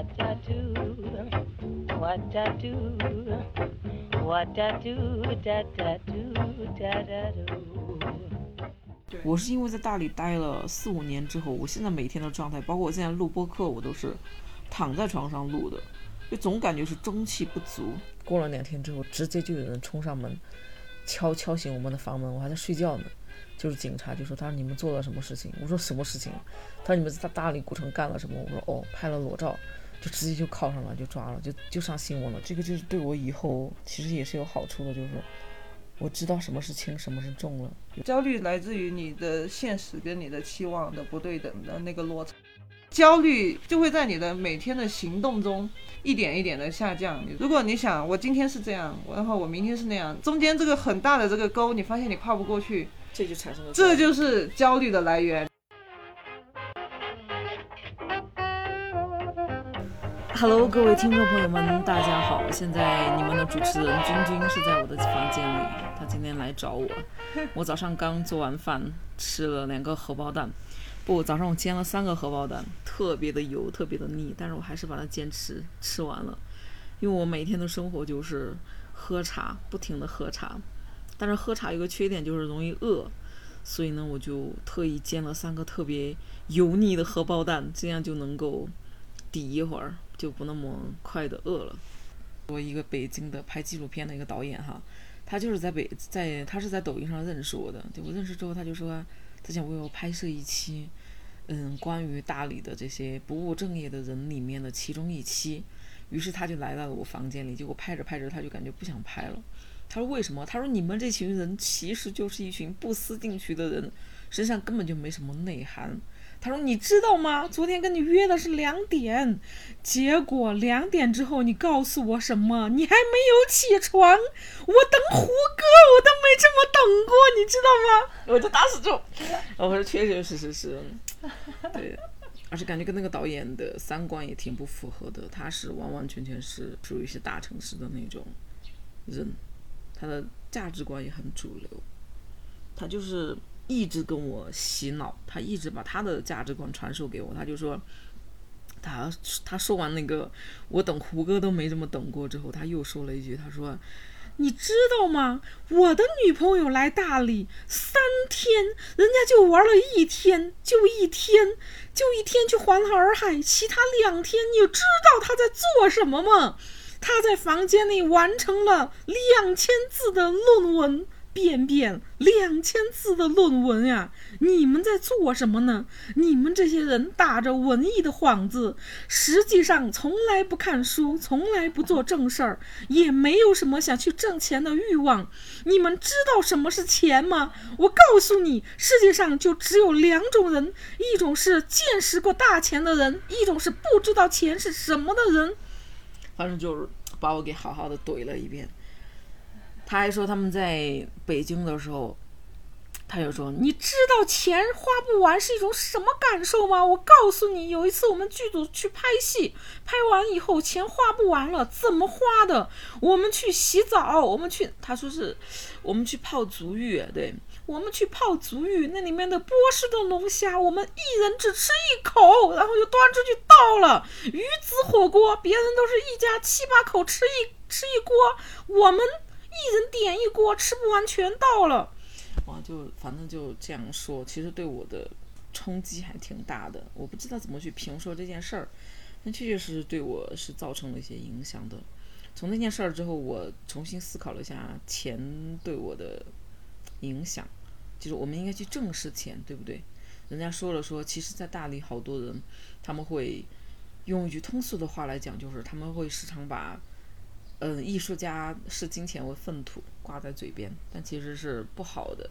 What I do, what I do, what I do, da da do, da da do. 我是因为在大理待了四五年之后，我现在每天的状态，包括我现在录播课，我都是躺在床上录的，就总感觉是中气不足。过了两天之后，直接就有人冲上门，敲敲醒我们的房门，我还在睡觉呢。就是警察就说他说你们做了什么事情？我说什么事情？他说你们在大理古城干了什么？我说哦，拍了裸照，就直接就铐上了，就抓了，就就上新闻了。这个就是对我以后其实也是有好处的，就是我知道什么是轻，什么是重了。焦虑来自于你的现实跟你的期望的不对等的那个落差，焦虑就会在你的每天的行动中一点一点的下降。如果你想我今天是这样，然后我明天是那样，中间这个很大的这个沟，你发现你跨不过去，这就产生了这就是焦虑的来源。Hello，各位听众朋友们，大家好！现在你们的主持人君君是在我的房间里，他今天来找我。我早上刚做完饭，吃了两个荷包蛋。不，早上我煎了三个荷包蛋，特别的油，特别的腻，但是我还是把它坚持吃完了。因为我每天的生活就是喝茶，不停的喝茶。但是喝茶有个缺点就是容易饿，所以呢，我就特意煎了三个特别油腻的荷包蛋，这样就能够抵一会儿，就不那么快的饿了。我一个北京的拍纪录片的一个导演哈，他就是在北在他是在抖音上认识我的，对我认识之后他就说他想为我拍摄一期，嗯，关于大理的这些不务正业的人里面的其中一期，于是他就来到了我房间里，结果拍着拍着他就感觉不想拍了。他说为什么？他说你们这群人其实就是一群不思进取的人，身上根本就没什么内涵。他说你知道吗？昨天跟你约的是两点，结果两点之后你告诉我什么？你还没有起床，我等胡歌我都没这么等过，你知道吗？我就当时就，我说确确实实是，对。而且感觉跟那个导演的三观也挺不符合的，他是完完全全是属于是大城市的那种人，他的价值观也很主流，他就是一直跟我洗脑，他一直把他的价值观传授给我，他就说，他他说完那个我等胡歌都没这么等过之后，他又说了一句，他说。你知道吗？我的女朋友来大理三天，人家就玩了一天，就一天，就一天去环洱海，其他两天你知道她在做什么吗？他在房间里完成了两千字的论文。便便两千字的论文呀！你们在做什么呢？你们这些人打着文艺的幌子，实际上从来不看书，从来不做正事儿，也没有什么想去挣钱的欲望。你们知道什么是钱吗？我告诉你，世界上就只有两种人：一种是见识过大钱的人，一种是不知道钱是什么的人。反正就是把我给好好的怼了一遍。他还说他们在北京的时候，他就说：“你知道钱花不完是一种什么感受吗？”我告诉你，有一次我们剧组去拍戏，拍完以后钱花不完了，怎么花的？我们去洗澡，我们去，他说是，我们去泡足浴，对，我们去泡足浴，那里面的波士顿龙虾，我们一人只吃一口，然后就端出去倒了。鱼子火锅，别人都是一家七八口吃一吃一锅，我们。一人点一锅，吃不完全倒了。哇，就反正就这样说，其实对我的冲击还挺大的。我不知道怎么去评说这件事儿，但确确实实对我是造成了一些影响的。从那件事儿之后，我重新思考了一下钱对我的影响，就是我们应该去正视钱，对不对？人家说了说，其实，在大理好多人，他们会用一句通俗的话来讲，就是他们会时常把。嗯，艺术家视金钱为粪土挂在嘴边，但其实是不好的。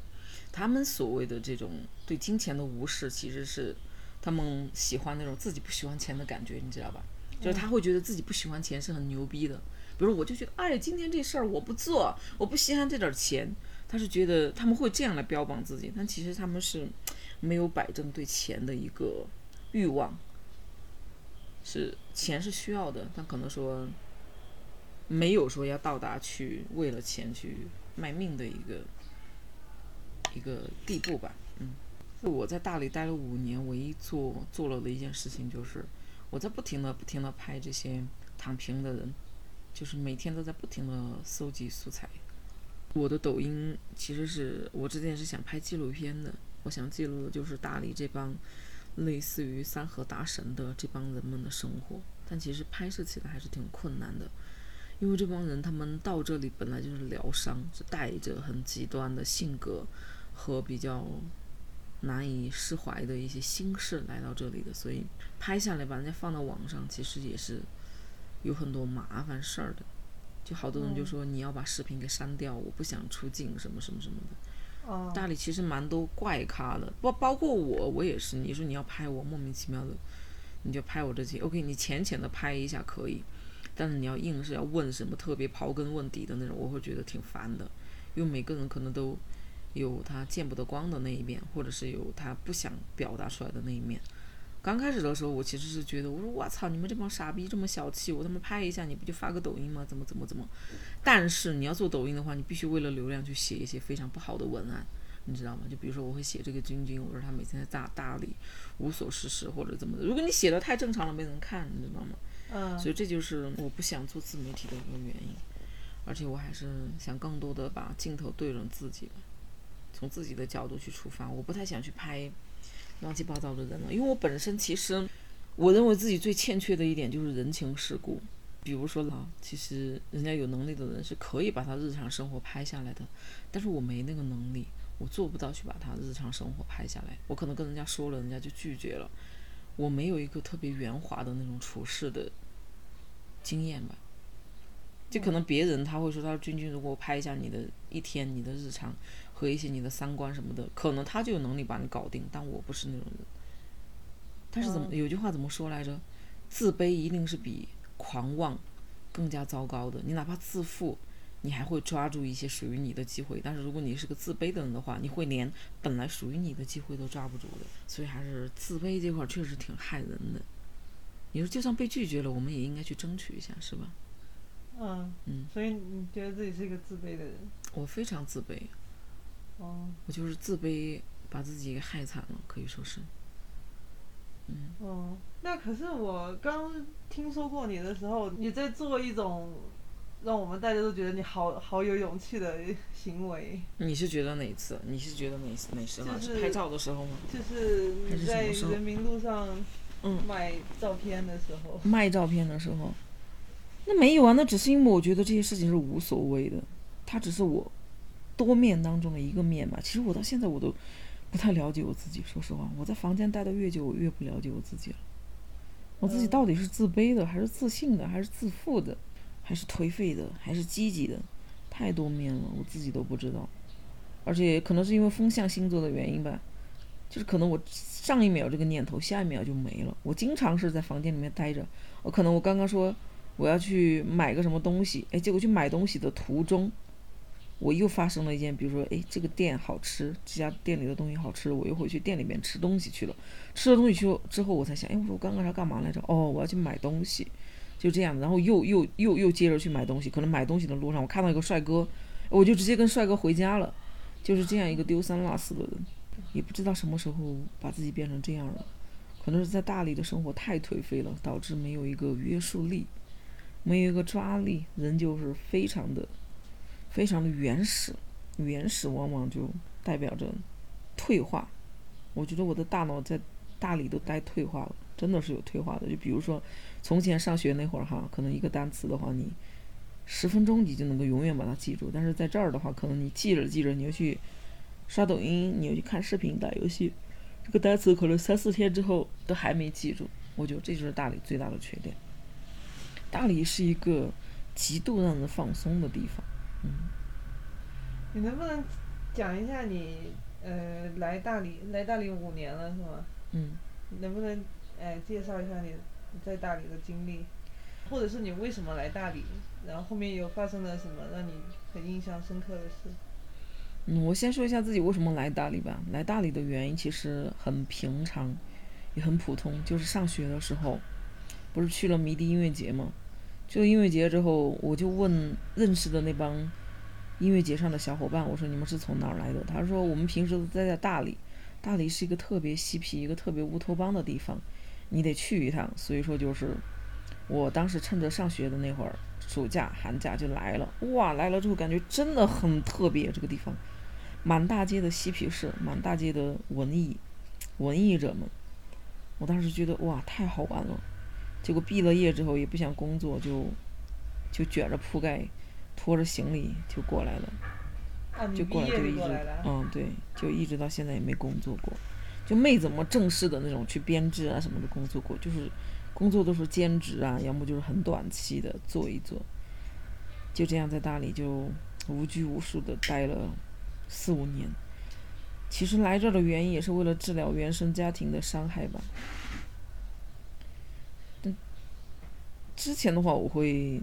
他们所谓的这种对金钱的无视，其实是他们喜欢那种自己不喜欢钱的感觉，你知道吧？就是他会觉得自己不喜欢钱是很牛逼的。比如我就觉得，哎，今天这事儿我不做，我不稀罕这点钱。他是觉得他们会这样来标榜自己，但其实他们是没有摆正对钱的一个欲望。是钱是需要的，但可能说。没有说要到达去为了钱去卖命的一个一个地步吧，嗯，我在大理待了五年，唯一做做了的一件事情就是，我在不停的不停的拍这些躺平的人，就是每天都在不停的搜集素材。我的抖音其实是我之前是想拍纪录片的，我想记录的就是大理这帮类似于三河大神的这帮人们的生活，但其实拍摄起来还是挺困难的，因为这帮人他们到这里本来就是疗伤，是带着很极端的性格和比较难以释怀的一些心事来到这里的，所以拍下来把人家放到网上，其实也是有很多麻烦事儿的。就好多人就说你要把视频给删掉，我不想出镜什么什么什么的。哦，大理其实蛮多怪咖的，包包括我，我也是。你说你要拍我莫名其妙的，你就拍我这些，OK，你浅浅的拍一下可以，但是你要硬是要问什么特别刨根问底的那种，我会觉得挺烦的。因为每个人可能都有他见不得光的那一面，或者是有他不想表达出来的那一面。刚开始的时候，我其实是觉得，我说我操，你们这帮傻逼这么小气，我他妈拍一下，你不就发个抖音吗？怎么怎么怎么？但是你要做抖音的话，你必须为了流量去写一些非常不好的文案，你知道吗？就比如说我会写这个君君，我说他每天在大大理无所事事或者怎么的。如果你写的太正常了，没人看，你知道吗？所以这就是我不想做自媒体的一个原因，而且我还是想更多的把镜头对准自己，从自己的角度去出发，我不太想去拍。乱七八糟的人了，因为我本身其实，我认为自己最欠缺的一点就是人情世故。比如说啊，其实人家有能力的人是可以把他日常生活拍下来的，但是我没那个能力，我做不到去把他日常生活拍下来。我可能跟人家说了，人家就拒绝了。我没有一个特别圆滑的那种处事的经验吧。就可能别人他会说，他说君君，如果我拍一下你的一天，你的日常。和一些你的三观什么的，可能他就有能力把你搞定，但我不是那种人。但是怎么有句话怎么说来着？自卑一定是比狂妄更加糟糕的。你哪怕自负，你还会抓住一些属于你的机会。但是如果你是个自卑的人的话，你会连本来属于你的机会都抓不住的。所以还是自卑这块确实挺害人的。你说就算被拒绝了，我们也应该去争取一下，是吧？嗯嗯。所以你觉得自己是一个自卑的人？我非常自卑。哦，我就是自卑，把自己给害惨了，可以说是。嗯。哦，那可是我刚听说过你的时候，你在做一种让我们大家都觉得你好好有勇气的行为。你是觉得哪次？你是觉得哪哪时候？是拍照的时候吗？就是你在人民路上，嗯，卖照片的时候。卖照片的时候，那没有啊，那只是因为我觉得这些事情是无所谓的，它只是我。多面当中的一个面吧。其实我到现在我都不太了解我自己。说实话，我在房间待的越久，我越不了解我自己了。我自己到底是自卑的，还是自信的，还是自负的，还是颓废的，还是积极的？太多面了，我自己都不知道。而且可能是因为风象星座的原因吧，就是可能我上一秒这个念头，下一秒就没了。我经常是在房间里面待着。我可能我刚刚说我要去买个什么东西，哎，结果去买东西的途中。我又发生了一件，比如说，哎，这个店好吃，这家店里的东西好吃，我又回去店里面吃东西去了。吃了东西去之后，我才想，哎，我说我刚刚要干嘛来着？哦，我要去买东西，就这样。然后又又又又接着去买东西。可能买东西的路上，我看到一个帅哥，我就直接跟帅哥回家了。就是这样一个丢三落四的人，也不知道什么时候把自己变成这样了。可能是在大理的生活太颓废了，导致没有一个约束力，没有一个抓力，人就是非常的。非常的原始，原始往往就代表着退化。我觉得我的大脑在大理都待退化了，真的是有退化的。就比如说，从前上学那会儿哈，可能一个单词的话，你十分钟你就能够永远把它记住。但是在这儿的话，可能你记着记着，你又去刷抖音，你又去看视频、打游戏，这个单词可能 三四天之后都还没记住。我觉得这就是大理最大的缺点。大理是一个极度让人放松的地方。嗯，你能不能讲一下你呃来大理来大理五年了是吗？嗯。能不能呃介绍一下你在大理的经历，或者是你为什么来大理，然后后面有发生了什么让你很印象深刻的事？嗯，我先说一下自己为什么来大理吧。来大理的原因其实很平常，也很普通，就是上学的时候，不是去了迷笛音乐节吗？就音乐节之后，我就问认识的那帮音乐节上的小伙伴，我说你们是从哪儿来的？他说我们平时都待在大理，大理是一个特别嬉皮、一个特别乌托邦的地方。你得去一趟。所以说就是，我当时趁着上学的那会儿，暑假寒假就来了。哇，来了之后感觉真的很特别，这个地方，满大街的嬉皮士，满大街的文艺文艺者们，我当时觉得哇，太好玩了。结果毕了业之后也不想工作，就就卷着铺盖，拖着行李就过来了。就过来就一直嗯，对，就一直到现在也没工作过，就没怎么正式的那种去编制啊什么的工作过，就是工作都是兼职啊，要么就是很短期的做一做，就这样在大理就无拘无束的待了四五年。其实来这儿的原因也是为了治疗原生家庭的伤害吧。但之前的话，我会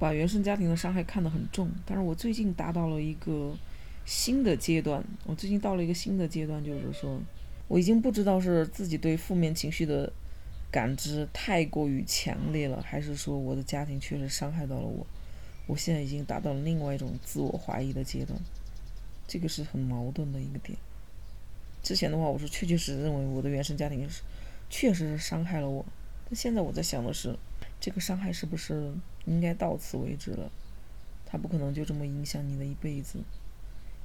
把原生家庭的伤害看得很重，但是我最近达到了一个新的阶段，我最近到了一个新的阶段，就是说，我已经不知道是自己对负面情绪的感知太过于强烈了，还是说我的家庭确实伤害到了我，我现在已经达到了另外一种自我怀疑的阶段，这个是很矛盾的一个点。之前的话，我是确确实实认为我的原生家庭是确实是伤害了我，但现在我在想的是，这个伤害是不是应该到此为止了？它不可能就这么影响你的一辈子，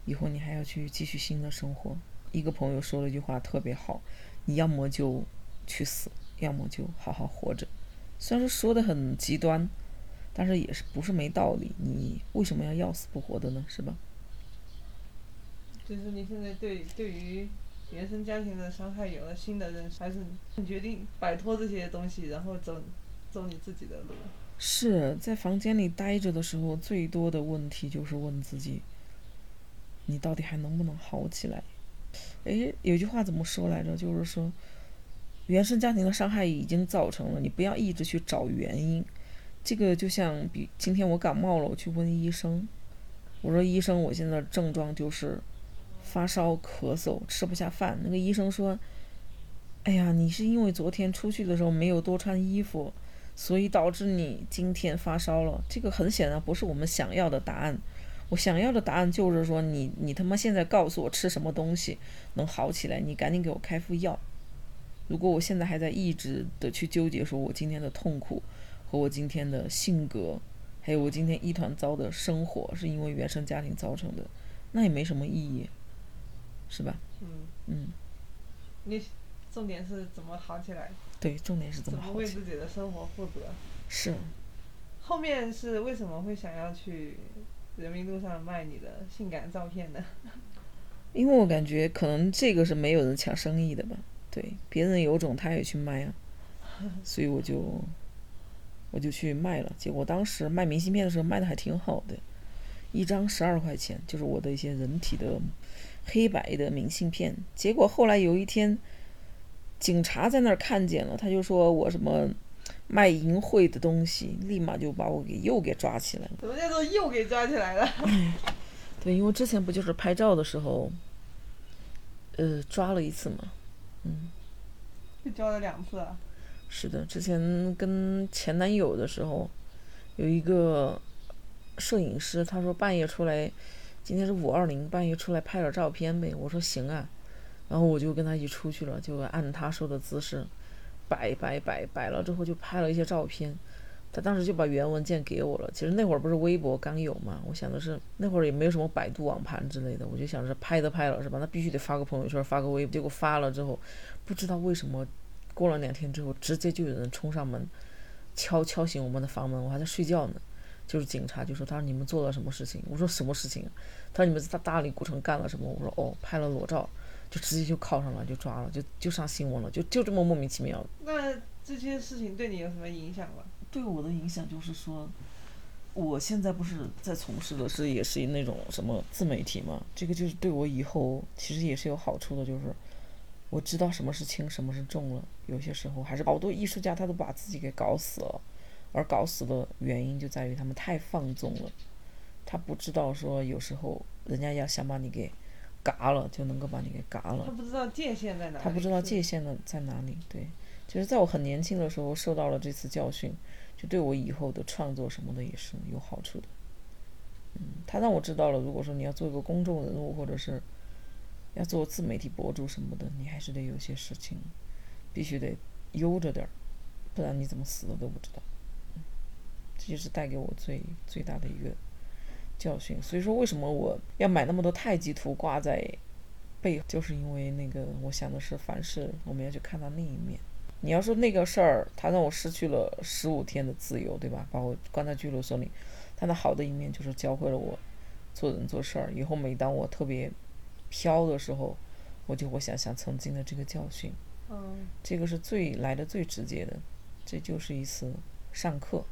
以后你还要去继续新的生活。一个朋友说了一句话特别好：你要么就去死，要么就好好活着。虽然说说的很极端，但是也是不是没道理。你为什么要要死不活的呢？是吧？就是你现在对对于原生家庭的伤害有了新的认识，还是你决定摆脱这些东西，然后走走你自己的路？是在房间里待着的时候，最多的问题就是问自己：你到底还能不能好起来？诶，有句话怎么说来着？就是说，原生家庭的伤害已经造成了，你不要一直去找原因。这个就像比今天我感冒了，我去问医生，我说医生，我现在症状就是发烧、咳嗽、吃不下饭。那个医生说：“哎呀，你是因为昨天出去的时候没有多穿衣服。”所以导致你今天发烧了，这个很显然不是我们想要的答案。我想要的答案就是说，你你他妈现在告诉我吃什么东西能好起来，你赶紧给我开副药。如果我现在还在一直的去纠结，说我今天的痛苦和我今天的性格，还有我今天一团糟的生活是因为原生家庭造成的，那也没什么意义，是吧？嗯，嗯，你重点是怎么好起来，对，重点是怎怎么为么好起来。自己的生活负责。是，后面是为什么会想要去人民路上卖你的性感照片的？因为我感觉可能这个是没有人抢生意的吧，对，别人有种他也去卖啊，所以我就我就去卖了。结果当时卖明信片的时候卖的还挺好的，一张十二块钱，就是我的一些人体的黑白的明信片。结果后来有一天，警察在那儿看见了，他就说我什么卖淫秽的东西，立马就把我给又给抓起来了。怎么叫做又给抓起来了？对，因为之前不就是拍照的时候，呃，抓了一次嘛。嗯就抓了两次啊。是的，之前跟前男友的时候，有一个摄影师，他说半夜出来，今天是五二零，半夜出来拍点照片呗。我说行啊，然后我就跟他一起出去了，就按他说的姿势摆摆摆摆了之后，就拍了一些照片。他当时就把原文件给我了。其实那会儿不是微博刚有嘛，我想的是那会儿也没有什么百度网盘之类的，我就想着拍都拍了是吧？那必须得发个朋友圈，发个微博。结果发了之后，不知道为什么，过了两天之后，直接就有人冲上门，敲敲醒我们的房门，我还在睡觉呢。就是警察就说，他说你们做了什么事情？我说什么事情？他说你们在大理古城干了什么？我说哦，拍了裸照，就直接就铐上了，就抓了，就就上新闻了，就就这么莫名其妙。那这些事情对你有什么影响吗？对我的影响就是说，我现在不是在从事的是也是那种什么自媒体嘛，这个就是对我以后其实也是有好处的，就是我知道什么是轻，什么是重了。有些时候还是好多艺术家他都把自己给搞死了，而搞死的原因就在于他们太放纵了，他不知道说有时候人家要想把你给嘎了，就能够把你给嘎了他。不知道界限在哪里。他不知道界限的在哪里。对，就是在我很年轻的时候受到了这次教训，就对我以后的创作什么的也是有好处的。嗯，他让我知道了，如果说你要做一个公众人物，或者是要做自媒体博主什么的，你还是得有些事情必须得悠着点儿，不然你怎么死的都不知道。这就是带给我最最大的一个教训。所以说，为什么我要买那么多太极图挂在背后，就是因为那个我想的是，凡事我们要去看到另一面。你要说那个事儿，它让我失去了十五天的自由，对吧？把我关在拘留所里，它的好的一面就是教会了我做人做事儿。以后每当我特别飘的时候，我就会想想曾经的这个教训。嗯，这个是最来的最直接的，这就是一次上课。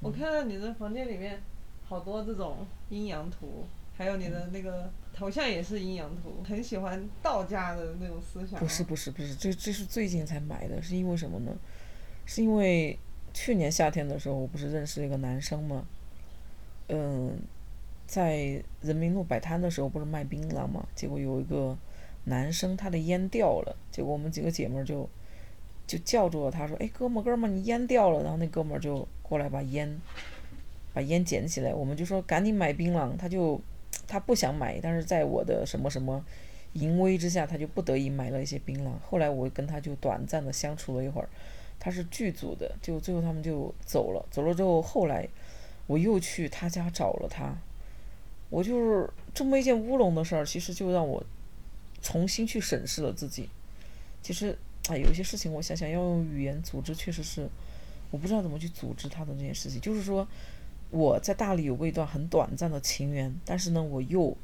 我看到你的房间里面好多这种阴阳图，还有你的那个头像也是阴阳图，很喜欢道家的那种思想。不是不是不是，这这是最近才买的，是因为什么呢？是因为去年夏天的时候，我不是认识一个男生吗？嗯，在人民路摆摊的时候，不是卖槟榔嘛？结果有一个男生他的烟掉了，结果我们几个姐妹儿就就叫住了他说：“哎，哥们儿哥们儿，你烟掉了。”然后那哥们儿就过来把烟把烟捡起来，我们就说赶紧买槟榔，他就 他不想买，但是在我的什么什么淫威之下，他就不得已买了一些槟榔。后来我跟他就短暂的相处了一会儿，他是剧组的，就最后他们就走了。走了之后，后来我又去他家找了他，我就是这么一件乌龙的事儿，其实就让我重新去审视了自己。其实啊，有些事情我想想要用语言组织，确实是我不知道怎么去组织他的这件事情。就是说，我在大理有过一段很短暂的情缘，但是呢，我又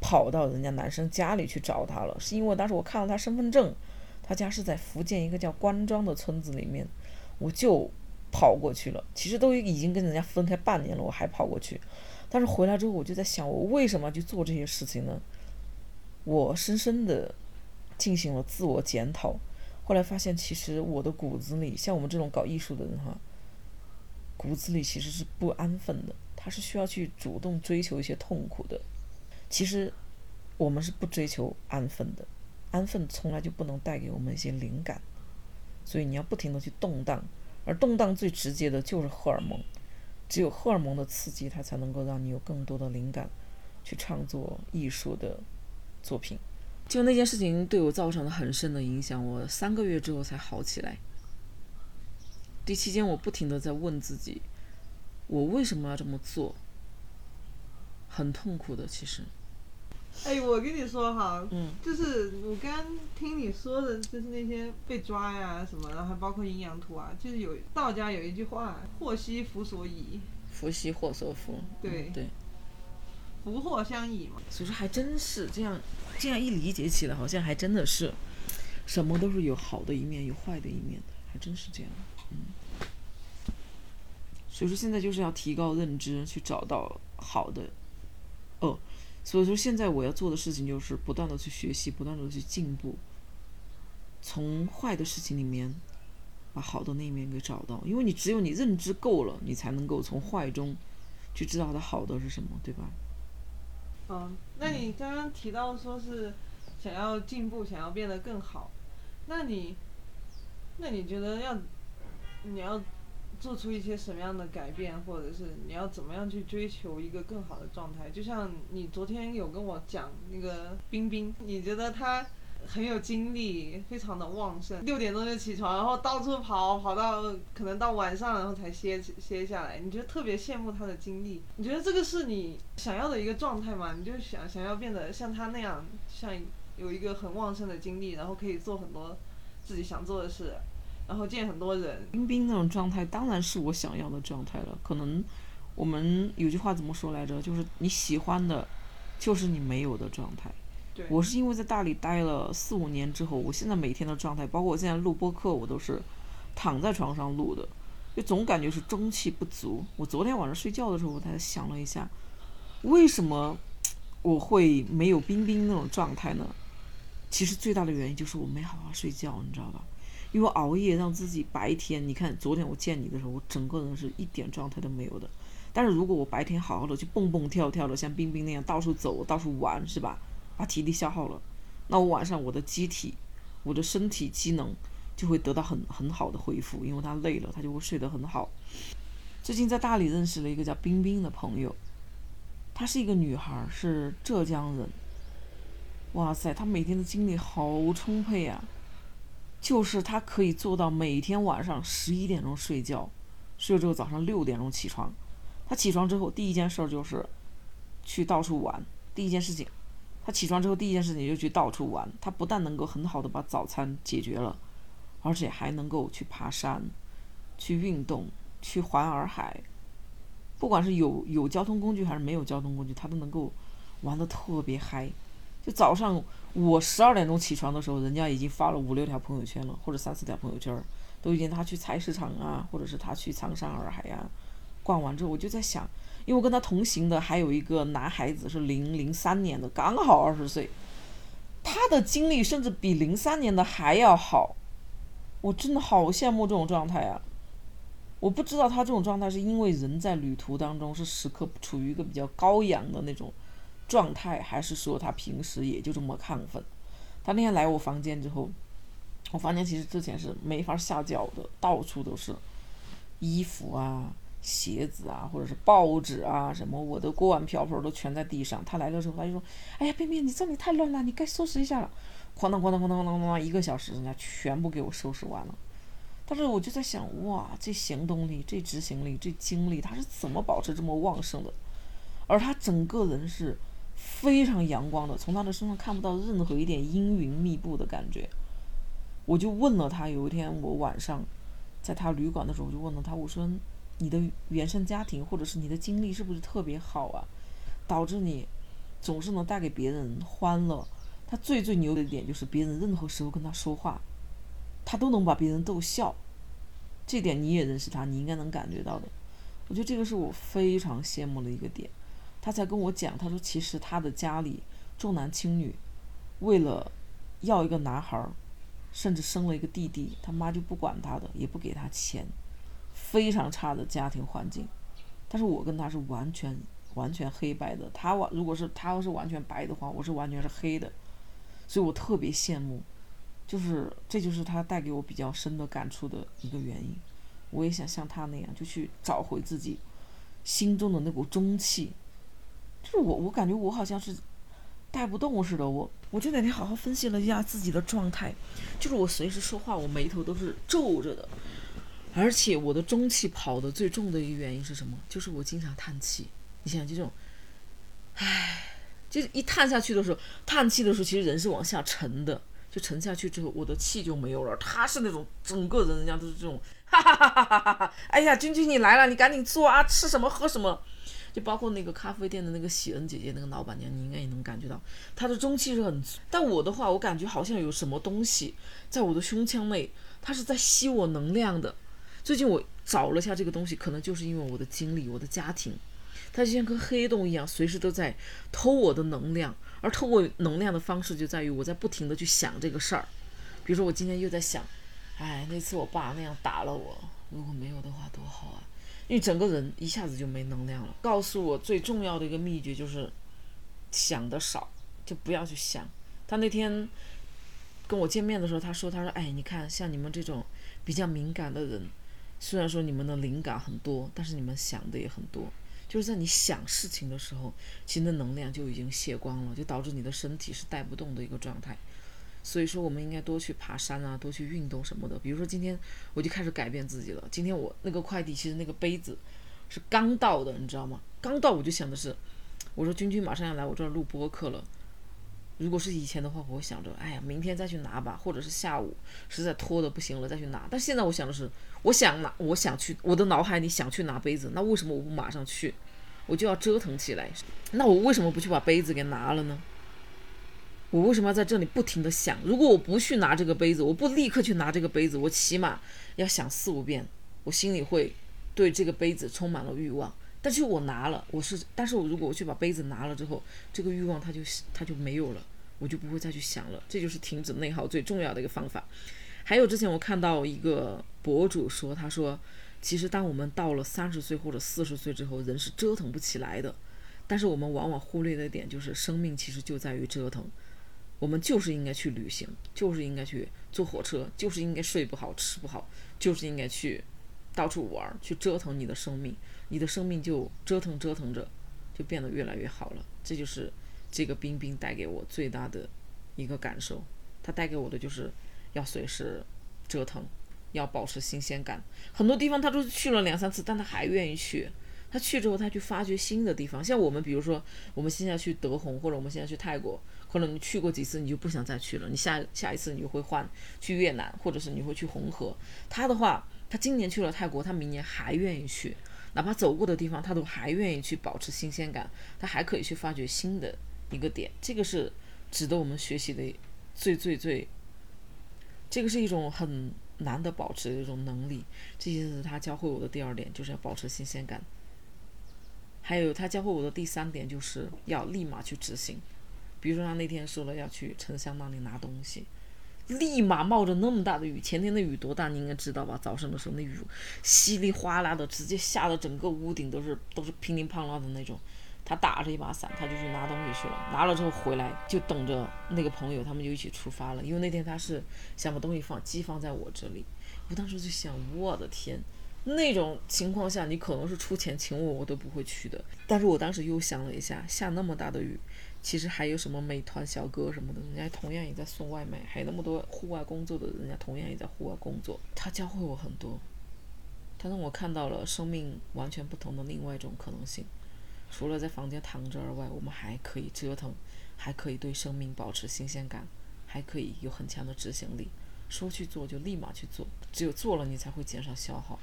跑到人家男生家里去找他了，是因为当时我看到他身份证，他家是在福建一个叫关庄的村子里面，我就跑过去了。其实都已经跟人家分开半年了，我还跑过去。但是回来之后，我就在想，我为什么去做这些事情呢？我深深的进行了自我检讨，后来发现，其实我的骨子里，像我们这种搞艺术的人哈，骨子里其实是不安分的，他是需要去主动追求一些痛苦的。其实我们是不追求安分的，安分从来就不能带给我们一些灵感，所以你要不停的去动荡，而动荡最直接的就是荷尔蒙，只有荷尔蒙的刺激，它才能够让你有更多的灵感，去创作艺术的作品。就那件事情对我造成了很深的影响，我三个月之后才好起来。这期间我不停的在问自己，我为什么要这么做？很痛苦的，其实。哎，我跟你说哈，嗯就是我刚刚听你说的，就是那些被抓呀什么，然后还包括阴阳图啊，就是有道家有一句话“祸兮福所倚福兮祸所伏。对嗯对，”，福祸相倚嘛。所以说还真是这样，这样一理解起来，好像还真的是，什么都是有好的一面，有坏的一面的，还真是这样。嗯。所以说现在就是要提高认知，去找到好的。哦，所以说现在我要做的事情就是不断的去学习，不断的去进步，从坏的事情里面把好的那一面给找到，因为你只有你认知够了，你才能够从坏中去知道它好的是什么，对吧？嗯，那你刚刚提到说是想要进步，想要变得更好，那你，那你觉得要你要做出一些什么样的改变，或者是你要怎么样去追求一个更好的状态？就像你昨天有跟我讲那个冰冰，你觉得她很有精力，非常的旺盛，六点钟就起床，然后到处跑，跑到可能到晚上，然后才歇歇下来。你觉得特别羡慕她的精力？你觉得这个是你想要的一个状态吗？你就想想要变得像她那样，像有一个很旺盛的精力，然后可以做很多自己想做的事，然后见很多人。冰冰那种状态当然是我想要的状态了。可能我们有句话怎么说来着？就是你喜欢的，就是你没有的状态。对，我是因为在大理待了四五年之后，我现在每天的状态，包括我现在录播课，我都是躺在床上录的，就总感觉是中气不足。我昨天晚上睡觉的时候，我才想了一下，为什么我会没有冰冰那种状态呢？其实最大的原因就是我没好好睡觉，你知道吧？因为熬夜让自己白天，你看昨天我见你的时候，我整个人是一点状态都没有的。但是如果我白天好好的去蹦蹦跳跳的，像冰冰那样到处走、到处玩，是吧？把体力消耗了，那我晚上我的机体、我的身体机能就会得到很很好的恢复，因为他累了，他就会睡得很好。最近在大理认识了一个叫冰冰的朋友，她是一个女孩，是浙江人。哇塞，她每天的精力好充沛啊！就是他可以做到每天晚上十一点钟睡觉，睡了之后早上六点钟起床。他起床之后第一件事就是去到处玩。第一件事情，他起床之后第一件事情就去到处玩。他不但能够很好的把早餐解决了，而且还能够去爬山、去运动、去环洱海。不管是有有交通工具还是没有交通工具，他都能够玩得特别嗨。就早上我十二点钟起床的时候，人家已经发了五六条朋友圈了，或者三四条朋友圈，都已经他去菜市场啊，或者是他去苍山洱海呀。逛完之后，我就在想，因为我跟他同行的还有一个男孩子是零零三年的，刚好二十岁，他的经历甚至比零三年的还要好，我真的好羡慕这种状态啊！我不知道他这种状态是因为人在旅途当中是时刻处于一个比较高扬的那种。状态还是说他平时也就这么亢奋。他那天来我房间之后，我房间其实之前是没法下脚的，到处都是衣服啊、鞋子啊，或者是报纸啊什么，我的锅碗瓢盆都全在地上。他来了之后，他就说：“哎呀，便便，你这里太乱了，你该收拾一下了。”哐当哐当哐当哐当哐当，一个小时人家全部给我收拾完了。但是我就在想，哇，这行动力、这执行力、这精力，他是怎么保持这么旺盛的？而他整个人是。非常阳光的，从他的身上看不到任何一点阴云密布的感觉。我就问了他，有一天我晚上在他旅馆的时候，我就问了他，我说：“你的原生家庭或者是你的经历是不是特别好啊？导致你总是能带给别人欢乐。”他最最牛的一点就是别人任何时候跟他说话，他都能把别人逗笑。这点你也认识他，你应该能感觉到的。我觉得这个是我非常羡慕的一个点。他才跟我讲，他说其实他的家里重男轻女，为了要一个男孩儿，甚至生了一个弟弟，他妈就不管他的，也不给他钱，非常差的家庭环境。但是我跟他是完全完全黑白的，他完如果是他要是完全白的话，我是完全是黑的，所以我特别羡慕，就是这就是他带给我比较深的感触的一个原因。我也想像他那样，就去找回自己心中的那股中气。就是我，我感觉我好像是带不动似的。我，我就那天好好分析了一下自己的状态，就是我随时说话，我眉头都是皱着的，而且我的中气跑的最重的一个原因是什么？就是我经常叹气。你想，就这种，唉，就是一叹下去的时候，叹气的时候，其实人是往下沉的，就沉下去之后，我的气就没有了。他是那种整个人，人家都是这种，哈哈哈哈哈哈！哎呀，君君你来了，你赶紧坐啊，吃什么喝什么。就包括那个咖啡店的那个喜恩姐姐，那个老板娘，你应该也能感觉到，她的中气是很足。但我的话，我感觉好像有什么东西在我的胸腔内，它是在吸我能量的。最近我找了下这个东西，可能就是因为我的经历，我的家庭，它就像颗黑洞一样，随时都在偷我的能量。而偷我能量的方式就在于我在不停的去想这个事儿。比如说我今天又在想，哎，那次我爸那样打了我，如果没有的话多好啊。因为整个人一下子就没能量了。告诉我最重要的一个秘诀就是想的少，就不要去想。他那天跟我见面的时候，他说：“他说，哎，你看，像你们这种比较敏感的人，虽然说你们的灵感很多，但是你们想的也很多。就是在你想事情的时候，其实能量就已经泄光了，就导致你的身体是带不动的一个状态。”所以说，我们应该多去爬山啊，多去运动什么的。比如说，今天我就开始改变自己了。今天我那个快递，其实那个杯子是刚到的，你知道吗？刚到我就想的是，我说君君马上要来我这儿录播客了。如果是以前的话，我会想着，哎呀，明天再去拿吧，或者是下午实在拖的不行了再去拿。但现在我想的是，我想拿，我想去，我的脑海里想去拿杯子，那为什么我不马上去？我就要折腾起来。那我为什么不去把杯子给拿了呢？我为什么要在这里不停的想？如果我不去拿这个杯子，我不立刻去拿这个杯子，我起码要想四五遍，我心里会对这个杯子充满了欲望。但是我拿了，我是，但是我如果我去把杯子拿了之后，这个欲望它就它就没有了，我就不会再去想了。这就是停止内耗最重要的一个方法。还有之前我看到一个博主说，他说，其实当我们到了三十岁或者四十岁之后，人是折腾不起来的。但是我们往往忽略的点就是，生命其实就在于折腾。我们就是应该去旅行，就是应该去坐火车，就是应该睡不好吃不好，就是应该去到处玩，去折腾你的生命，你的生命就折腾折腾着，就变得越来越好了。这就是这个冰冰带给我最大的一个感受，它带给我的就是要随时折腾，要保持新鲜感。很多地方他都去了两三次，但他还愿意去。他去之后，他去发掘新的地方。像我们，比如说，我们现在去德宏，或者我们现在去泰国，可能你去过几次，你就不想再去了。你下下一次你就会换去越南，或者是你会去红河。他的话，他今年去了泰国，他明年还愿意去，哪怕走过的地方，他都还愿意去保持新鲜感，他还可以去发掘新的一个点。这个是值得我们学习的最最最，这个是一种很难得保持的一种能力。这些是他教会我的第二点，就是要保持新鲜感。还有他教会我的第三点，就是要立马去执行。比如说他那天说了要去沉香那里拿东西，立马冒着那么大的雨，前天的雨多大你应该知道吧？早上的时候那雨稀里哗啦的，直接下的整个屋顶都是都是乒铃乓啷的那种。他打着一把伞，他就去拿东西去了。拿了之后回来就等着那个朋友，他们就一起出发了。因为那天他是想把东西放寄放在我这里，我当时就想，我的天！那种情况下，你可能是出钱请我，我都不会去的。但是我当时又想了一下，下那么大的雨，其实还有什么美团小哥什么的，人家同样也在送外卖，还有那么多户外工作的人家同样也在户外工作。他教会我很多，他让我看到了生命完全不同的另外一种可能性。除了在房间躺着而外，我们还可以折腾，还可以对生命保持新鲜感，还可以有很强的执行力。说去做就立马去做，只有做了你才会减少消耗。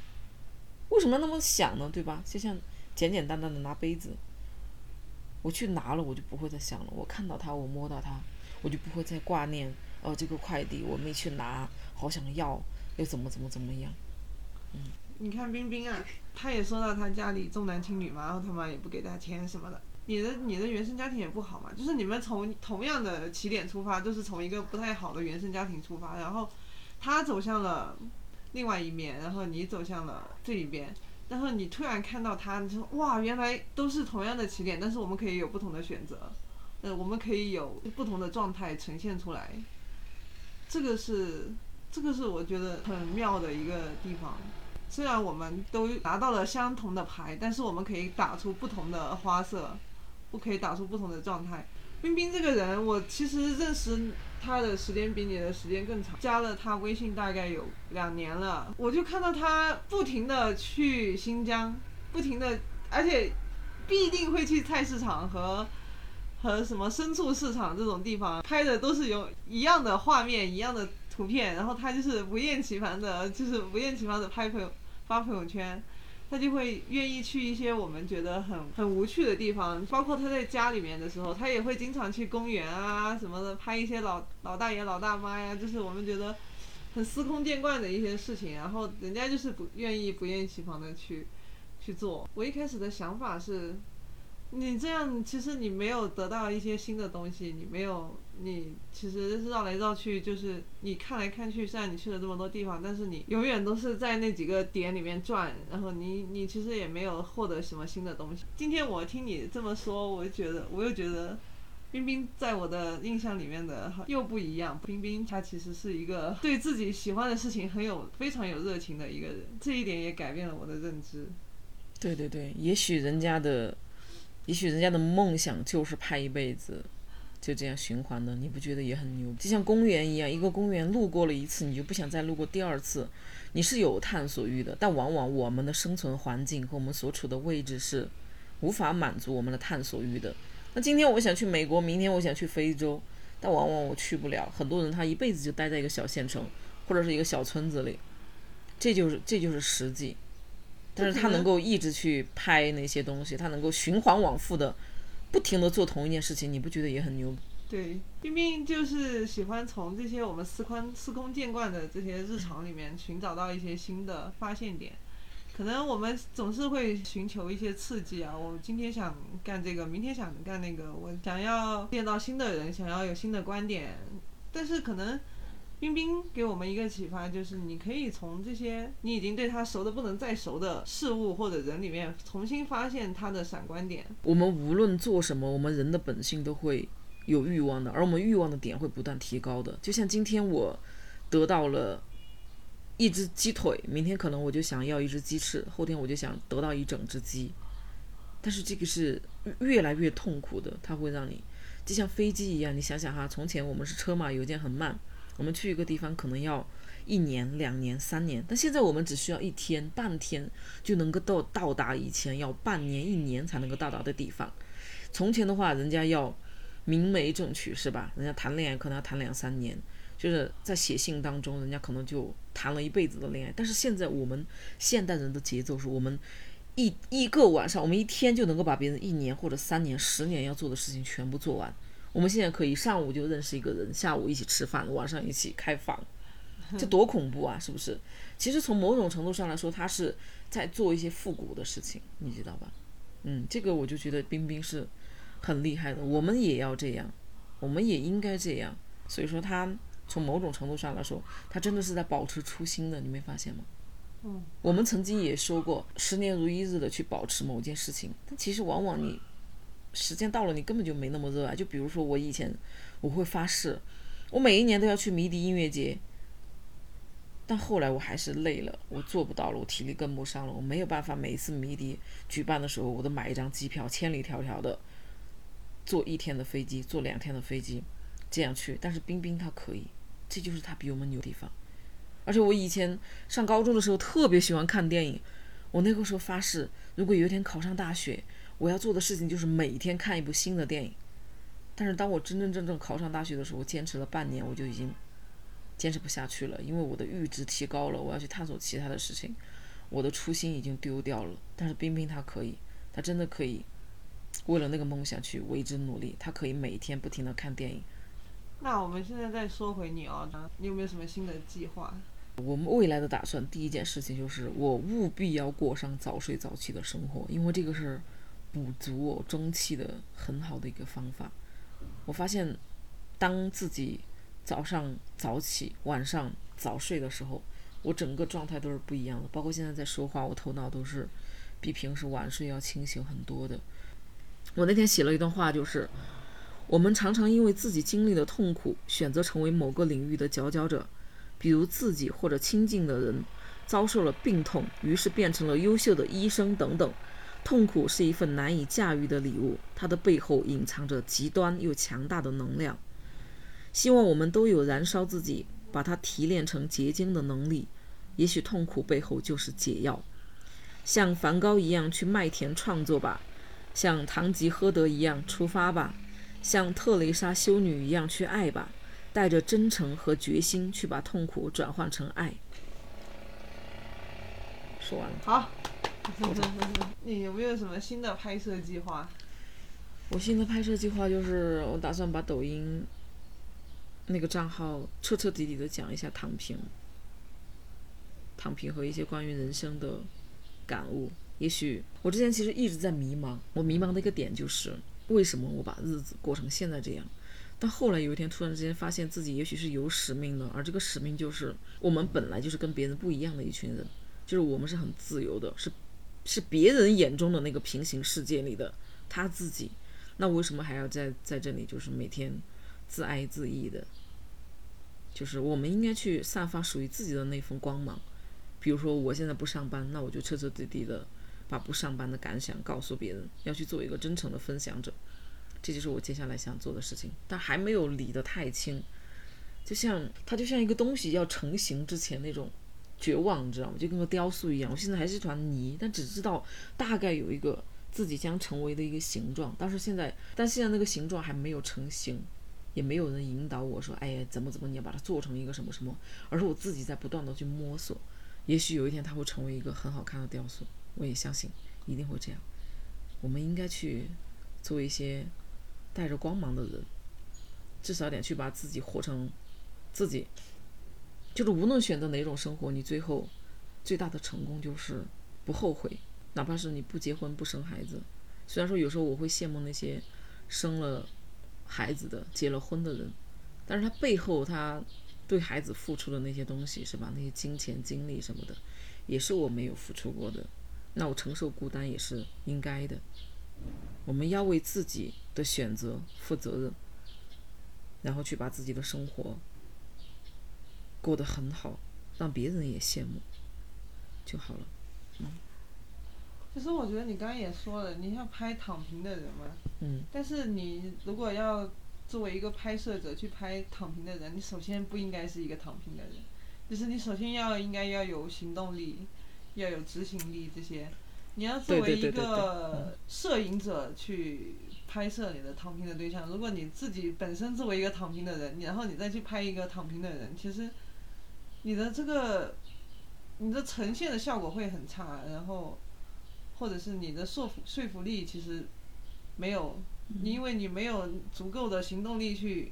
为什么那么想呢？对吧？就像简简单单的拿杯子，我去拿了，我就不会再想了。我看到它，我摸到它，我就不会再挂念。哦，这个快递我没去拿，好想要，又怎么怎么怎么样？嗯，你看冰冰啊，他也说到他家里重男轻女嘛，然后他妈也不给他钱什么的。你的你的原生家庭也不好嘛，就是你们从同样的起点出发，都是从一个不太好的原生家庭出发，然后他走向了。另外一面，然后你走向了这一边，然后你突然看到他，你说哇，原来都是同样的起点，但是我们可以有不同的选择，呃，我们可以有不同的状态呈现出来，这个是这个是我觉得很妙的一个地方。虽然我们都拿到了相同的牌，但是我们可以打出不同的花色，不可以打出不同的状态。冰冰这个人，我其实认识。他的时间比你的时间更长，加了他微信大概有两年了，我就看到他不停的去新疆，不停的，而且必定会去菜市场和和什么牲畜市场这种地方拍的都是有一样的画面，一样的图片，然后他就是不厌其烦的，就是不厌其烦的拍朋友发朋友圈。他就会愿意去一些我们觉得很很无趣的地方，包括他在家里面的时候，他也会经常去公园啊什么的拍一些老老大爷老大妈呀，就是我们觉得很司空见惯的一些事情，然后人家就是不愿意不厌其烦的去去做。我一开始的想法是。你这样其实你没有得到一些新的东西，你没有，你其实绕来绕去就是你看来看去，虽然你去了这么多地方，但是你永远都是在那几个点里面转，然后你你其实也没有获得什么新的东西。今天我听你这么说，我就觉得我又觉得，冰冰在我的印象里面的又不一样。冰冰她其实是一个对自己喜欢的事情很有非常有热情的一个人，这一点也改变了我的认知。对对对，也许人家的。也许人家的梦想就是拍一辈子，就这样循环的，你不觉得也很牛？就像公园一样，一个公园路过了一次，你就不想再路过第二次。你是有探索欲的，但往往我们的生存环境和我们所处的位置是无法满足我们的探索欲的。那今天我想去美国，明天我想去非洲，但往往我去不了。很多人他一辈子就待在一个小县城或者是一个小村子里，这就是这就是实际。但是他能够一直去拍那些东西，他能够循环往复的，不停的做同一件事情，你不觉得也很牛？对，冰冰就是喜欢从这些我们司空司空见惯的这些日常里面寻找到一些新的发现点。可能我们总是会寻求一些刺激啊，我今天想干这个，明天想干那个，我想要见到新的人，想要有新的观点，但是可能。冰冰给我们一个启发，就是你可以从这些你已经对他熟的不能再熟的事物或者人里面，重新发现他的闪光点。我们无论做什么，我们人的本性都会有欲望的，而我们欲望的点会不断提高的。就像今天我得到了一只鸡腿，明天可能我就想要一只鸡翅，后天我就想得到一整只鸡。但是这个是越来越痛苦的，它会让你就像飞机一样。你想想哈，从前我们是车马邮件很慢。我们去一个地方可能要一年、两年、三年，但现在我们只需要一天、半天就能够到到达以前要半年、一年才能够到达的地方。从前的话，人家要明媒正娶是吧？人家谈恋爱可能要谈两三年，就是在写信当中，人家可能就谈了一辈子的恋爱。但是现在我们现代人的节奏是我们一一个晚上，我们一天就能够把别人一年或者三年、十年要做的事情全部做完。我们现在可以上午就认识一个人，下午一起吃饭，晚上一起开房，这多恐怖啊！是不是？其实从某种程度上来说，他是在做一些复古的事情，你知道吧？嗯，这个我就觉得冰冰是很厉害的。我们也要这样，我们也应该这样。所以说，他从某种程度上来说，他真的是在保持初心的，你没发现吗？嗯，我们曾经也说过，十年如一日的去保持某件事情，但其实往往你。时间到了，你根本就没那么热爱。就比如说我以前，我会发誓，我每一年都要去迷笛音乐节。但后来我还是累了，我做不到了，我体力跟不上了，我没有办法每一次迷笛举办的时候，我都买一张机票，千里迢迢的坐一天的飞机，坐两天的飞机这样去。但是冰冰她可以，这就是她比我们牛的地方。而且我以前上高中的时候特别喜欢看电影，我那个时候发誓，如果有一天考上大学。我要做的事情就是每天看一部新的电影，但是当我真真正正考上大学的时候，我坚持了半年，我就已经坚持不下去了，因为我的阈值提高了，我要去探索其他的事情，我的初心已经丢掉了。但是冰冰她可以，她真的可以为了那个梦想去为之努力，她可以每天不停的看电影。那我们现在再说回你哦，你有没有什么新的计划？我们未来的打算，第一件事情就是我务必要过上早睡早起的生活，因为这个是。补足我中气的很好的一个方法。我发现，当自己早上早起、晚上早睡的时候，我整个状态都是不一样的。包括现在在说话，我头脑都是比平时晚睡要清醒很多的。我那天写了一段话，就是我们常常因为自己经历的痛苦，选择成为某个领域的佼佼者，比如自己或者亲近的人遭受了病痛，于是变成了优秀的医生等等。痛苦是一份难以驾驭的礼物，它的背后隐藏着极端又强大的能量。希望我们都有燃烧自己，把它提炼成结晶的能力。也许痛苦背后就是解药。像梵高一样去麦田创作吧，像堂吉诃德一样出发吧，像特蕾莎修女一样去爱吧，带着真诚和决心去把痛苦转换成爱。说完了。好。你有没有什么新的拍摄计划？我新的拍摄计划就是，我打算把抖音那个账号彻彻底底的讲一下躺平，躺平和一些关于人生的感悟。也许我之前其实一直在迷茫，我迷茫的一个点就是为什么我把日子过成现在这样？但后来有一天突然之间发现自己也许是有使命的，而这个使命就是我们本来就是跟别人不一样的一群人，就是我们是很自由的，是。是别人眼中的那个平行世界里的他自己，那为什么还要在在这里就是每天自哀自艾的？就是我们应该去散发属于自己的那份光芒。比如说我现在不上班，那我就彻彻底底的把不上班的感想告诉别人，要去做一个真诚的分享者。这就是我接下来想做的事情，但还没有理得太清。就像它就像一个东西要成型之前那种。绝望，你知道吗？就跟个雕塑一样。我现在还是一团泥，但只知道大概有一个自己将成为的一个形状。但是现在，但现在那个形状还没有成型，也没有人引导我说：“哎呀，怎么怎么，你要把它做成一个什么什么。”而是我自己在不断的去摸索。也许有一天它会成为一个很好看的雕塑，我也相信一定会这样。我们应该去做一些带着光芒的人，至少得去把自己活成自己。就是无论选择哪种生活，你最后最大的成功就是不后悔，哪怕是你不结婚不生孩子。虽然说有时候我会羡慕那些生了孩子的、结了婚的人，但是他背后他对孩子付出的那些东西，是吧？那些金钱、精力什么的，也是我没有付出过的。那我承受孤单也是应该的。我们要为自己的选择负责任，然后去把自己的生活。过得很好，让别人也羡慕就好了。嗯。其实我觉得你刚刚也说了，你要拍躺平的人嘛。嗯。但是你如果要作为一个拍摄者去拍躺平的人，你首先不应该是一个躺平的人，就是你首先要应该要有行动力，要有执行力这些。你要作为一个摄影者去拍摄你的躺平的对象，如果你自己本身作为一个躺平的人，然后你再去拍一个躺平的人，其实你的这个你的呈现的效果会很差，然后或者是你的说服说服力其实没有，因为你没有足够的行动力去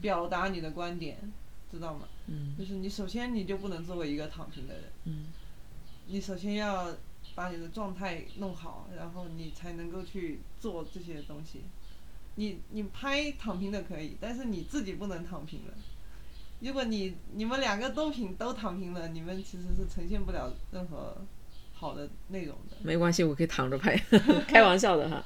表达你的观点，知道吗？嗯就是你首先你就不能作为一个躺平的人，嗯你首先要把你的状态弄好，然后你才能够去做这些东西。你你拍躺平的可以，但是你自己不能躺平了。如果你你们两个都平都躺平了，你们其实是呈现不了任何好的内容的。没关系，我可以躺着拍，开玩笑的哈。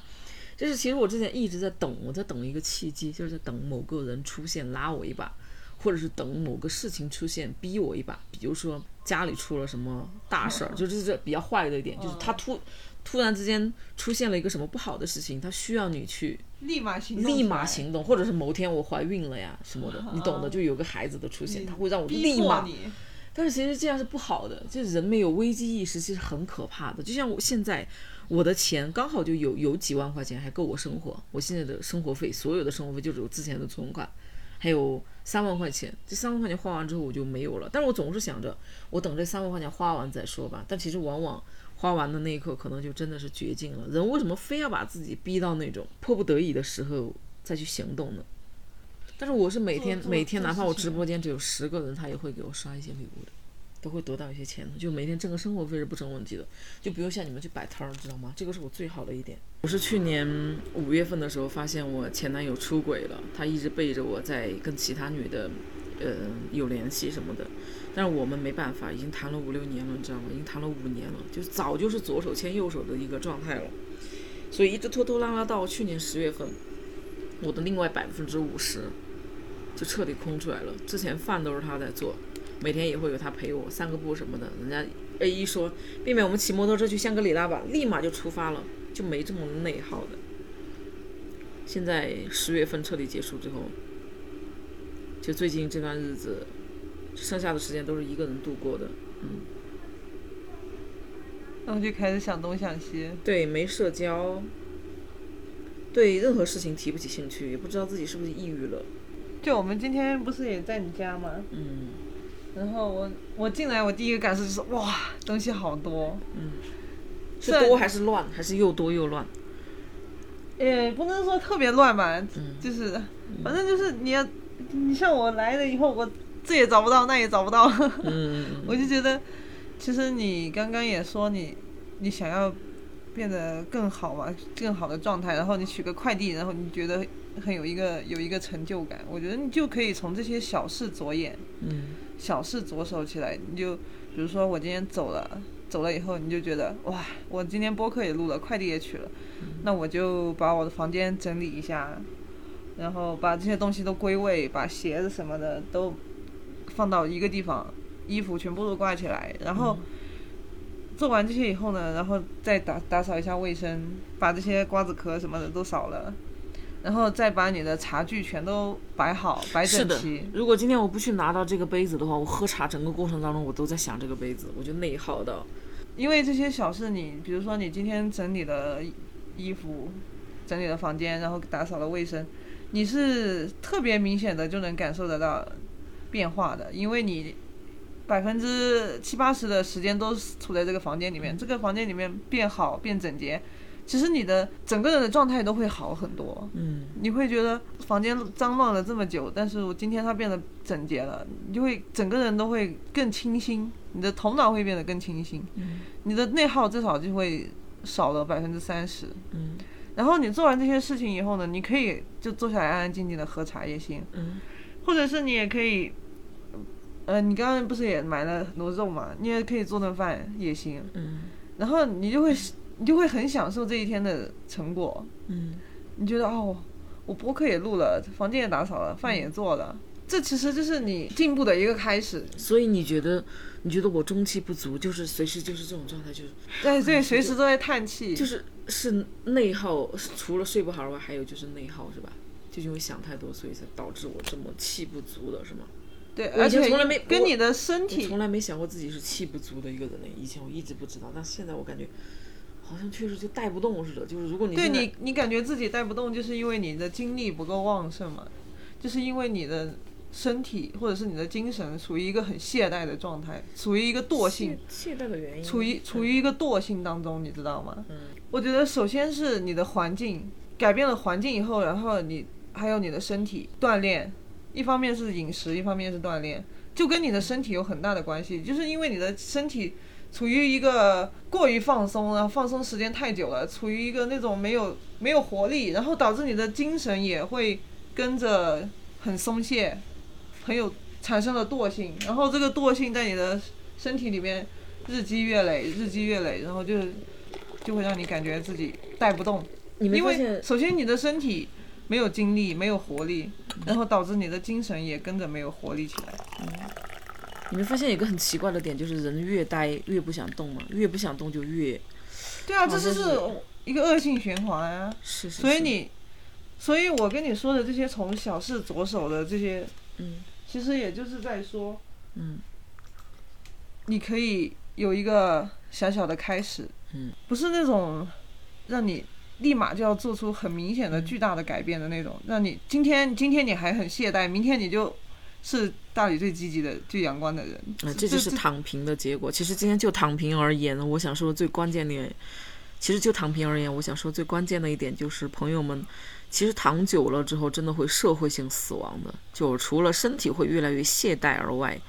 就是其实我之前一直在等，我在等一个契机，就是在等某个人出现拉我一把，或者是等某个事情出现逼我一把。比如说家里出了什么大事儿，就是这比较坏的一点，就是他突突然之间出现了一个什么不好的事情，他需要你去立马行动，立马，行动，或者是某天我怀孕了呀什么的，你懂的，就有个孩子的出现，他会让我立马。但是其实这样是不好的，就是人没有危机意识，其实很可怕的。就像我现在，我的钱刚好就有有几万块钱，还够我生活。我现在的生活费，所有的生活费就是我之前的存款，还有三万块钱。这三万块钱花完之后我就没有了。但是我总是想着，我等这三万块钱花完再说吧。但其实往往花完的那一刻，可能就真的是绝境了。人为什么非要把自己逼到那种迫不得已的时候再去行动呢？但是我是每天每天，哪怕我直播间只有十个人，他也会给我刷一些礼物的，都会得到一些钱的，就每天挣个生活费是不成问题的。就比如像你们去摆摊儿，知道吗？这个是我最好的一点。我是去年五月份的时候发现我前男友出轨了，他一直背着我在跟其他女的，呃，有联系什么的。但是我们没办法，已经谈了五六年了，你知道吗？已经谈了五年了，就早就是左手牵右手的一个状态了。所以一直拖拖拉拉到去年十月份，我的另外百分之五十就彻底空出来了。之前饭都是他在做，每天也会有他陪我散个步什么的。人家 A 一说，妹妹，我们骑摩托车去香格里拉吧，立马就出发了，就没这么内耗的。现在十月份彻底结束之后，就最近这段日子，剩下的时间都是一个人度过的。嗯然后就开始想东想西，对，没社交，对任何事情提不起兴趣，也不知道自己是不是抑郁了。就我们今天不是也在你家吗？嗯，然后我我进来，我第一个感受就是哇，东西好多。嗯是多还是乱，还是又多又乱？也不能说特别乱吧，嗯就是反正就是你要，你像我来了以后，我这也找不到，那也找不到，嗯，我就觉得，其实你刚刚也说你你想要变得更好嘛，更好的状态，然后你取个快递，然后你觉得很有一个有一个成就感，我觉得你就可以从这些小事着眼，嗯。小事着手起来，你就比如说我今天走了，走了以后你就觉得哇，我今天播客也录了，快递也取了，那我就把我的房间整理一下，然后把这些东西都归位，把鞋子什么的都放到一个地方，衣服全部都挂起来，然后做完这些以后呢，然后再打打扫一下卫生，把这些瓜子壳什么的都扫了。然后再把你的茶具全都摆好，摆整齐。。如果今天我不去拿到这个杯子的话，我喝茶整个过程当中我都在想这个杯子，我就内耗到。因为这些小事你，比如说你今天整理了衣衣服，整理了房间，然后打扫了卫生，你是特别明显的就能感受得到变化的，因为你百分之七八十的时间都是处在这个房间里面，这个房间里面变好变整洁，其实你的整个人的状态都会好很多。嗯。你会觉得房间脏乱了这么久，但是我今天它变得整洁了，你就会整个人都会更清新，你的头脑会变得更清新，你的内耗至少就会少了百分之三十。嗯。然后你做完这些事情以后呢，你可以就坐下来安安静静的喝茶也行，嗯或者是你也可以，呃，你刚刚不是也买了很多肉嘛，你也可以做顿饭也行，嗯然后你就会你就会很享受这一天的成果，嗯你觉得哦，我播客也录了，房间也打扫了，饭也做了，这其实就是你进步的一个开始。所以你觉得，你觉得我中气不足，就是随时就是这种状态，就是对对，随时都在叹气。就是是内耗，除了睡不好以外，还有就是内耗，是吧？就因为想太多，所以才导致我这么气不足的，是吗？对，而且从来没跟你的身体从来没想过自己是气不足的一个人类。以前我一直不知道，但现在我感觉好像确实就带不动似的。就是如果你对你，你感觉自己带不动，就是因为你的精力不够旺盛嘛，就是因为你的身体或者是你的精神处于一个很懈怠的状态，处于一个惰性，懈怠的原因，处于处于一个惰性当中，你知道吗？嗯，我觉得首先是你的环境改变了环境以后，然后你还有你的身体锻炼，一方面是饮食，一方面是锻炼，就跟你的身体有很大的关系，就是因为你的身体处于一个过于放松了，放松时间太久了，处于一个那种没有没有活力，然后导致你的精神也会跟着很松懈，很有产生了惰性，然后这个惰性在你的身体里面日积月累，日积月累，然后就就会让你感觉自己带不动，因为首先你的身体没有精力，没有活力，然后导致你的精神也跟着没有活力起来。你没发现有一个很奇怪的点，就是人越呆越不想动嘛，越不想动就越对啊，这就是一个恶性循环啊。是是。是所以你，所以我跟你说的这些从小事着手的这些，嗯其实也就是在说，嗯你可以有一个小小的开始，嗯，不是那种让你立马就要做出很明显的巨大的改变的那种，让你今天今天你还很懈怠，明天你就是大理最积极的、最阳光的人，啊，这就是躺平的结果。其实今天就躺平而言呢，我想说最关键的，其实就躺平而言，我想说最关键的一点就是，朋友们，其实躺久了之后，真的会社会性死亡的。就除了身体会越来越懈怠而外，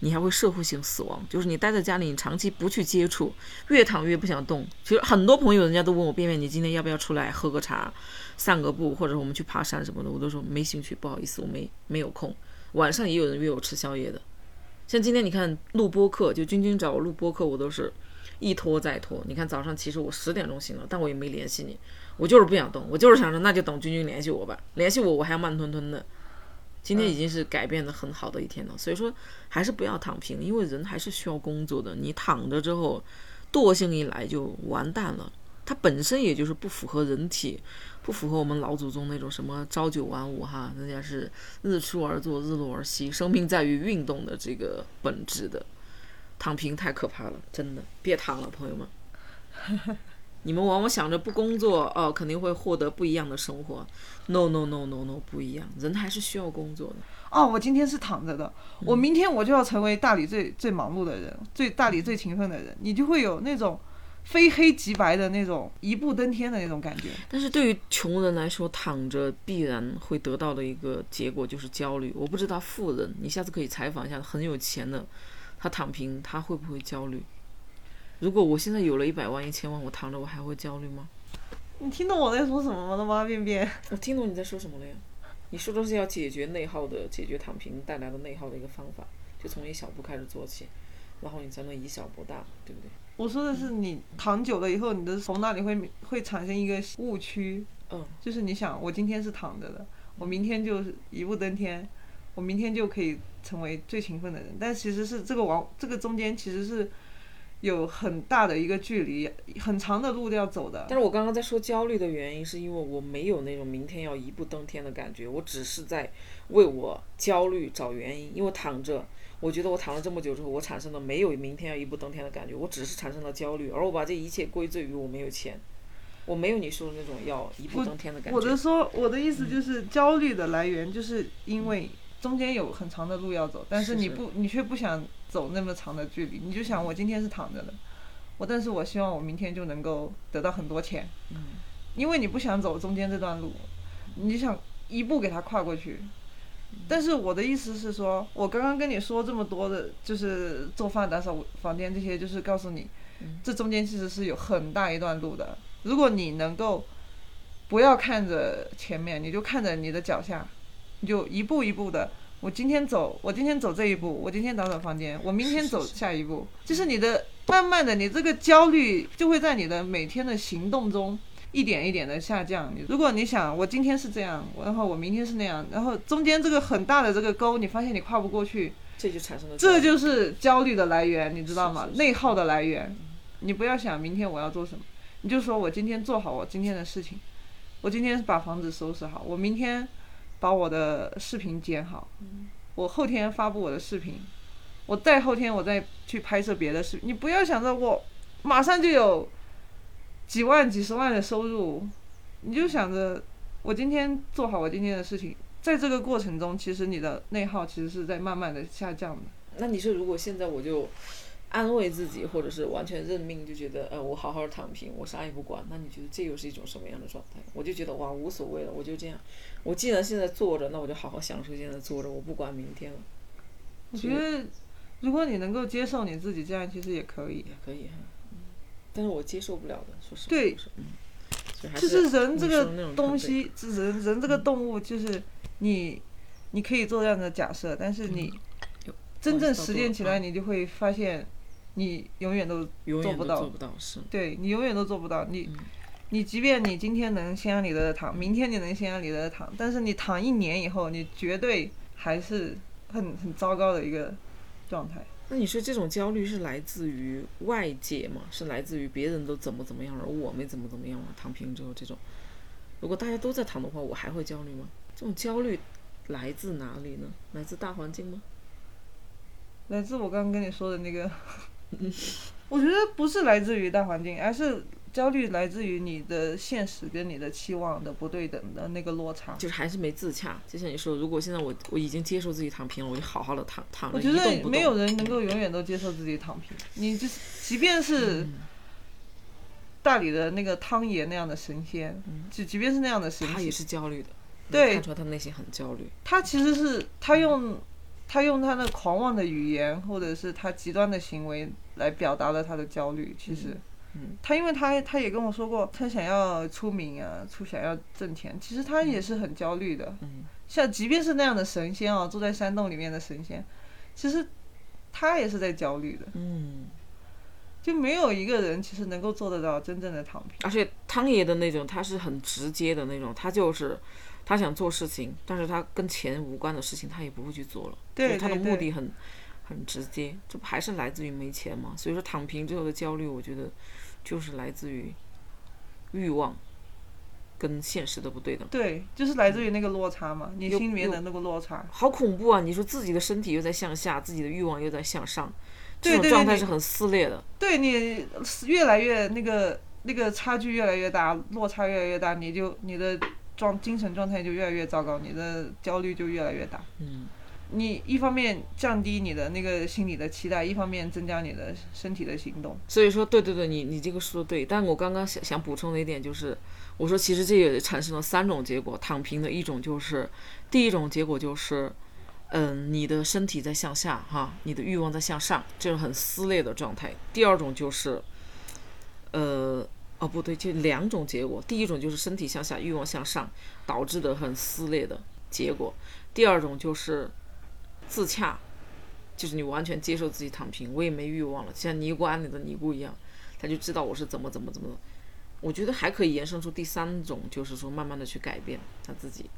你还会社会性死亡。就是你待在家里，你长期不去接触，越躺越不想动。其实很多朋友人家都问我，便便，你今天要不要出来喝个茶、散个步，或者我们去爬山什么的，我都说没兴趣，不好意思，我没没有空。晚上也有人约我吃宵夜的。像今天你看录播课，就君君找我录播课，我都是一拖再拖。你看早上其实我十点钟醒了，但我也没联系你，我就是不想动，我就是想着那就等君君联系我吧，联系我我还要慢吞吞的。今天已经是改变的很好的一天了，所以说还是不要躺平，因为人还是需要工作的。你躺着之后，惰性一来就完蛋了。它本身也就是不符合人体，不符合我们老祖宗那种什么朝九晚五哈，人家是日出而作，日落而息，生命在于运动的这个本质的。躺平太可怕了，真的，别躺了，朋友们。你们往往想着不工作哦，肯定会获得不一样的生活。No no no no no，不一样，人还是需要工作的。哦，我今天是躺着的，我明天我就要成为大理最最忙碌的人，最大理最勤奋的人，你就会有那种非黑即白的那种一步登天的那种感觉。但是对于穷人来说，躺着必然会得到的一个结果就是焦虑。我不知道富人，你下次可以采访一下很有钱的，他躺平他会不会焦虑？如果我现在有了一百万、一千万，我躺着我还会焦虑吗？你听懂我在说什么了吗，便便？我听懂你在说什么了呀？你说的是要解决内耗的，解决躺平带来的内耗的一个方法，就从一小步开始做起，然后你才能以小博大，对不对？我说的是你躺久了以后，你的头脑里会会产生一个误区，嗯，就是你想我今天是躺着的，我明天就是一步登天，我明天就可以成为最勤奋的人。但其实是这个往这个中间其实是有很大的一个距离，很长的路要走的。但是我刚刚在说焦虑的原因，是因为我没有那种明天要一步登天的感觉，我只是在为我焦虑找原因。因为躺着，我觉得我躺了这么久之后，我产生了没有明天要一步登天的感觉，我只是产生了焦虑，而我把这一切归罪于我没有钱，我没有你说的那种要一步登天的感觉。我的说，我的意思就是焦虑的来源，就是因为中间有很长的路要走，但是是是你不，你却不想走那么长的距离，你就想我今天是躺着的，我但是我希望我明天就能够得到很多钱，嗯，因为你不想走中间这段路，你想一步给它跨过去。但是我的意思是说，我刚刚跟你说这么多的，就是做饭、打扫房间这些，就是告诉你，这中间其实是有很大一段路的。如果你能够不要看着前面，你就看着你的脚下，你就一步一步的。我今天走，我今天走这一步，我今天打扫房间，我明天走下一步，就是你的慢慢的，你这个焦虑就会在你的每天的行动中一点一点的下降。你如果你想我今天是这样，然后我明天是那样，然后中间这个很大的这个沟，你发现你跨不过去，这就产生了这就是焦虑的来源，你知道吗是？是是内耗的来源。你不要想明天我要做什么，你就说我今天做好我今天的事情，我今天把房子收拾好，我明天把我的视频剪好，嗯我后天发布我的视频，我再后天我再去拍摄别的视频。你不要想着我马上就有几万、几十万的收入，你就想着我今天做好我今天的事情，在这个过程中，其实你的内耗其实是在慢慢的下降的。那你说，如果现在我就安慰自己，或者是完全认命，就觉得呃，我好好躺平，我啥也不管，那你觉得这又是一种什么样的状态？我就觉得哇，无所谓了，我就这样。我既然现在坐着，那我就好好享受现在坐着，我不管明天了。我觉得，如果你能够接受你自己这样，其实也可以。也可以哈，嗯，但是我接受不了的，说实话。对就是嗯，就是人这个东西，这人人这个动物，就是你，你可以做这样的假设，但是你有真正实践起来，嗯你就会发现，你永远都永做不到远做不到，是。对你永远都做不到。你嗯你即便你今天能心安理得的躺，明天你能心安理得的躺，但是你躺一年以后，你绝对还是很很糟糕的一个状态。那你说这种焦虑是来自于外界吗？是来自于别人都怎么怎么样，而我没怎么怎么样吗？躺平之后这种，如果大家都在躺的话，我还会焦虑吗？这种焦虑来自哪里呢？来自大环境吗？来自我刚刚跟你说的那个，我觉得不是来自于大环境，而是焦虑来自于你的现实跟你的期望的不对等的那个落差。就是还是没自洽。就像你说，如果现在我我已经接受自己躺平了，我就好好的躺躺着，我觉。得没有人能够永远都接受自己躺平，你就是即便是嗯大理的那个汤爷那样的神仙，就即便是那样的神仙他也，是焦虑的，对看出来他内心很焦虑。他其实是他用他用他的狂妄的语言，或者是他极端的行为来表达了他的焦虑。其实，嗯他因为他他也跟我说过，他想要出名啊，出想要挣钱，其实他也是很焦虑的。嗯像即便是那样的神仙啊，住在山洞里面的神仙，其实他也是在焦虑的。嗯，就没有一个人其实能够做得到真正的躺平。而且汤爷的那种，他是很直接的那种，他就是他想做事情，但是他跟钱无关的事情，他也不会去做了。对就是他的目的很很直接，这不还是来自于没钱吗？所以说躺平之后的焦虑，我觉得就是来自于欲望跟现实的不对等。对，就是来自于那个落差嘛，你心里面的那个落差。好恐怖啊！你说自己的身体又在向下，自己的欲望又在向上，这种状态是很撕裂的。对你越来越那个那个差距越来越大，落差越来越大，你就你的状精神状态就越来越糟糕，你的焦虑就越来越大。嗯，你一方面降低你的那个心理的期待，一方面增加你的身体的行动。所以说，对对对，你你这个说的对。但我刚刚想想补充的一点就是，我说其实这也产生了三种结果。躺平的一种就是，第一种结果就是，嗯，你的身体在向下哈，你的欲望在向上，这种很撕裂的状态。第二种就是，呃，哦不对，就两种结果。第一种就是身体向下，欲望向上，导致的很撕裂的结果。第二种就是自洽，就是你完全接受自己躺平，我也没欲望了，像尼姑庵里的尼姑一样，他就知道我是怎么怎么怎么。我觉得还可以延伸出第三种，就是说慢慢的去改变他自己。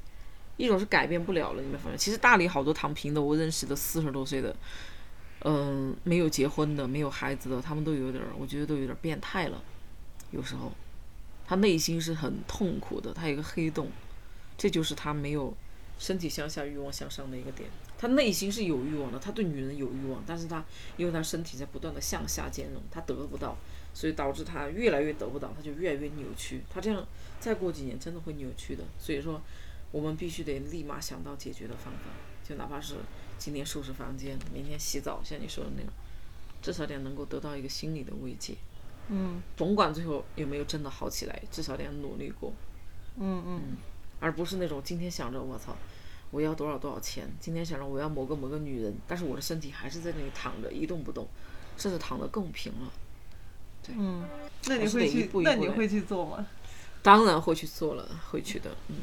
一种是改变不了了，你没发现？其实大理好多躺平的，我认识的四十多岁的，嗯、没有结婚的，没有孩子的，他们都有点，我觉得都有点变态了。有时候，他内心是很痛苦的，他有一个黑洞，这就是他没有身体向下，欲望向上的一个点。他内心是有欲望的，他对女人有欲望，但是他因为他身体在不断的向下兼容，他得不到，所以导致他越来越得不到，他就越来越扭曲。他这样再过几年真的会扭曲的。所以说，我们必须得立马想到解决的方法，就哪怕是今天收拾房间，明天洗澡，像你说的那样，至少点能够得到一个心理的慰藉。嗯甭管最后有没有真的好起来，至少得努力过。嗯嗯，而不是那种今天想着我操，我要多少多少钱，今天想着我要某个某个女人，但是我的身体还是在那里躺着一动不动，甚至躺得更平了。对，嗯那你会去一步一步那你会去做吗？当然会去做了，会去的，嗯。